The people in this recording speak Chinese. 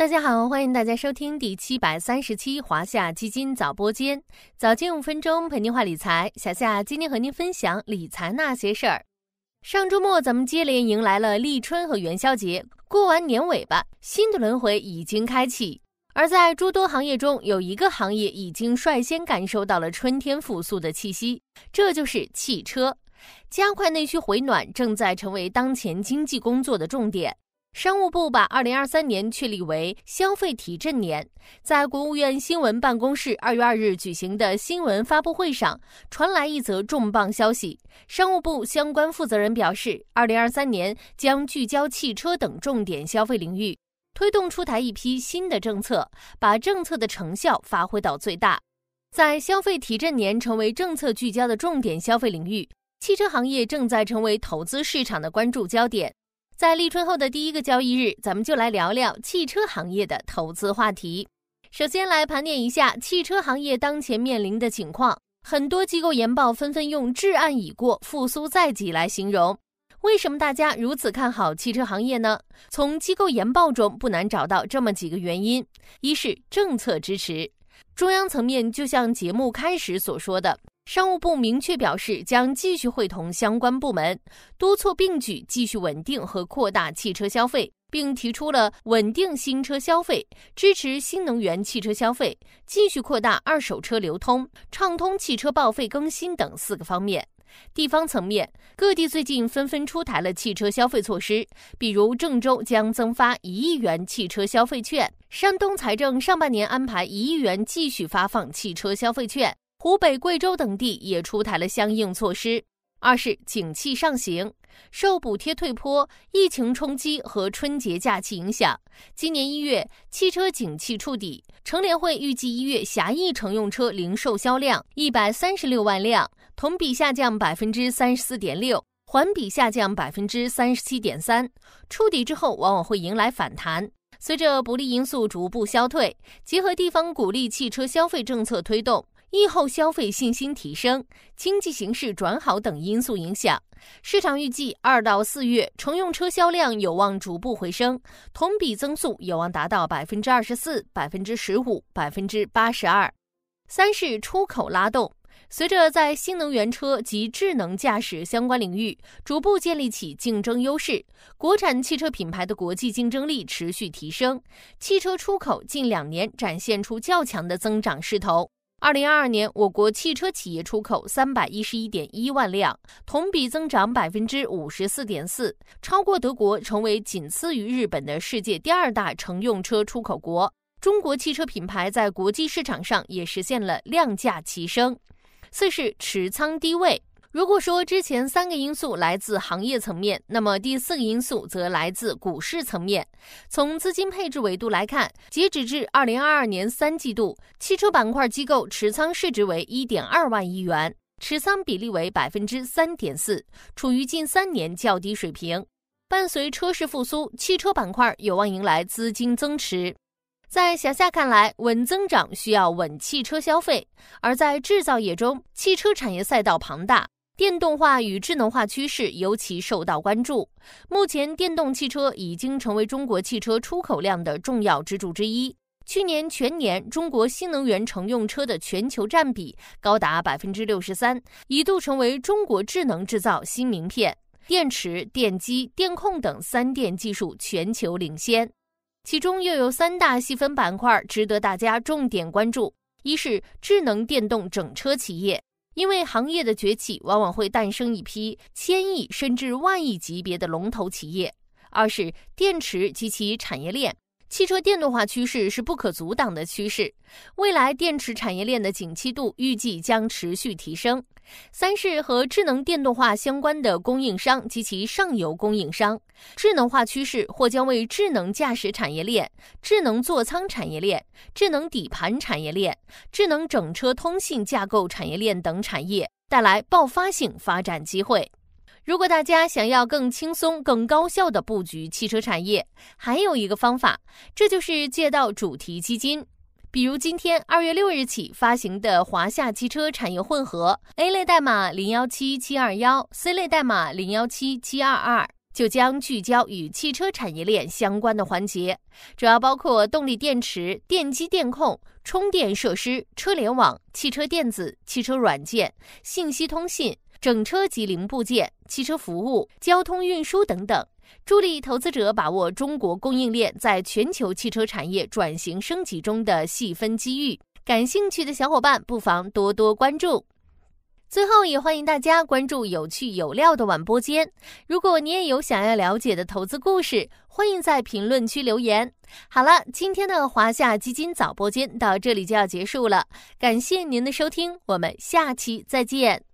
大家好，欢迎大家收听第七百三十期华夏基金早播间，早间五分钟陪您话理财。小夏今天和您分享理财那些事儿。上周末咱们接连迎来了立春和元宵节，过完年尾巴，新的轮回已经开启。而在诸多行业中，有一个行业已经率先感受到了春天复苏的气息，这就是汽车。加快内需回暖正在成为当前经济工作的重点。商务部把二零二三年确立为消费提振年，在国务院新闻办公室二月二日举行的新闻发布会上，传来一则重磅消息。商务部相关负责人表示，二零二三年将聚焦汽车等重点消费领域，推动出台一批新的政策，把政策的成效发挥到最大。在消费提振年成为政策聚焦的重点消费领域，汽车行业正在成为投资市场的关注焦点。在立春后的第一个交易日，咱们就来聊聊汽车行业的投资话题。首先来盘点一下汽车行业当前面临的情况。很多机构研报纷纷用“至暗已过，复苏在即”来形容。为什么大家如此看好汽车行业呢？从机构研报中不难找到这么几个原因：一是政策支持，中央层面就像节目开始所说的。商务部明确表示，将继续会同相关部门，督促并举继续稳定和扩大汽车消费，并提出了稳定新车消费、支持新能源汽车消费、继续扩大二手车流通、畅通汽车报废更新等四个方面。地方层面，各地最近纷纷出台了汽车消费措施，比如郑州将增发一亿元汽车消费券，山东财政上半年安排一亿元继续发放汽车消费券。湖北、贵州等地也出台了相应措施。二是景气上行，受补贴退坡、疫情冲击和春节假期影响，今年一月汽车景气触底。乘联会预计一月狭义乘用车零售销量一百三十六万辆，同比下降百分之三十四点六，环比下降百分之三十七点三。触底之后，往往会迎来反弹。随着不利因素逐步消退，结合地方鼓励汽车消费政策推动。疫后消费信心提升、经济形势转好等因素影响，市场预计二到四月乘用车销量有望逐步回升，同比增速有望达到百分之二十四、百分之十五、百分之八十二。三是出口拉动，随着在新能源车及智能驾驶相关领域逐步建立起竞争优势，国产汽车品牌的国际竞争力持续提升，汽车出口近两年展现出较强的增长势头。二零二二年，我国汽车企业出口三百一十一点一万辆，同比增长百分之五十四点四，超过德国，成为仅次于日本的世界第二大乘用车出口国。中国汽车品牌在国际市场上也实现了量价齐升。四是持仓低位。如果说之前三个因素来自行业层面，那么第四个因素则来自股市层面。从资金配置维度来看，截止至二零二二年三季度，汽车板块机构持仓市值为一点二万亿元，持仓比例为百分之三点四，处于近三年较低水平。伴随车市复苏，汽车板块有望迎来资金增持。在小夏看来，稳增长需要稳汽车消费，而在制造业中，汽车产业赛道庞大。电动化与智能化趋势尤其受到关注。目前，电动汽车已经成为中国汽车出口量的重要支柱之一。去年全年，中国新能源乘用车的全球占比高达百分之六十三，一度成为中国智能制造新名片。电池、电机、电控等三电技术全球领先，其中又有三大细分板块值得大家重点关注：一是智能电动整车企业。因为行业的崛起，往往会诞生一批千亿甚至万亿级别的龙头企业。二是电池及其产业链，汽车电动化趋势是不可阻挡的趋势，未来电池产业链的景气度预计将持续提升。三是和智能电动化相关的供应商及其上游供应商，智能化趋势或将为智能驾驶产业链、智能座舱产业链、智能底盘产业链、智能整车通信架构产业链等产业带来爆发性发展机会。如果大家想要更轻松、更高效的布局汽车产业，还有一个方法，这就是借到主题基金。比如今天二月六日起发行的华夏汽车产业混合 A 类代码零幺七七二幺，C 类代码零幺七七二二，就将聚焦与汽车产业链相关的环节，主要包括动力电池、电机电控、充电设施、车联网、汽车电子、汽车软件、信息通信、整车及零部件、汽车服务、交通运输等等，助力投资者把握中国供应链在全球汽车产业转型升级中的细分机遇。感兴趣的小伙伴不妨多多关注。最后，也欢迎大家关注有趣有料的晚播间。如果你也有想要了解的投资故事，欢迎在评论区留言。好了，今天的华夏基金早播间到这里就要结束了，感谢您的收听，我们下期再见。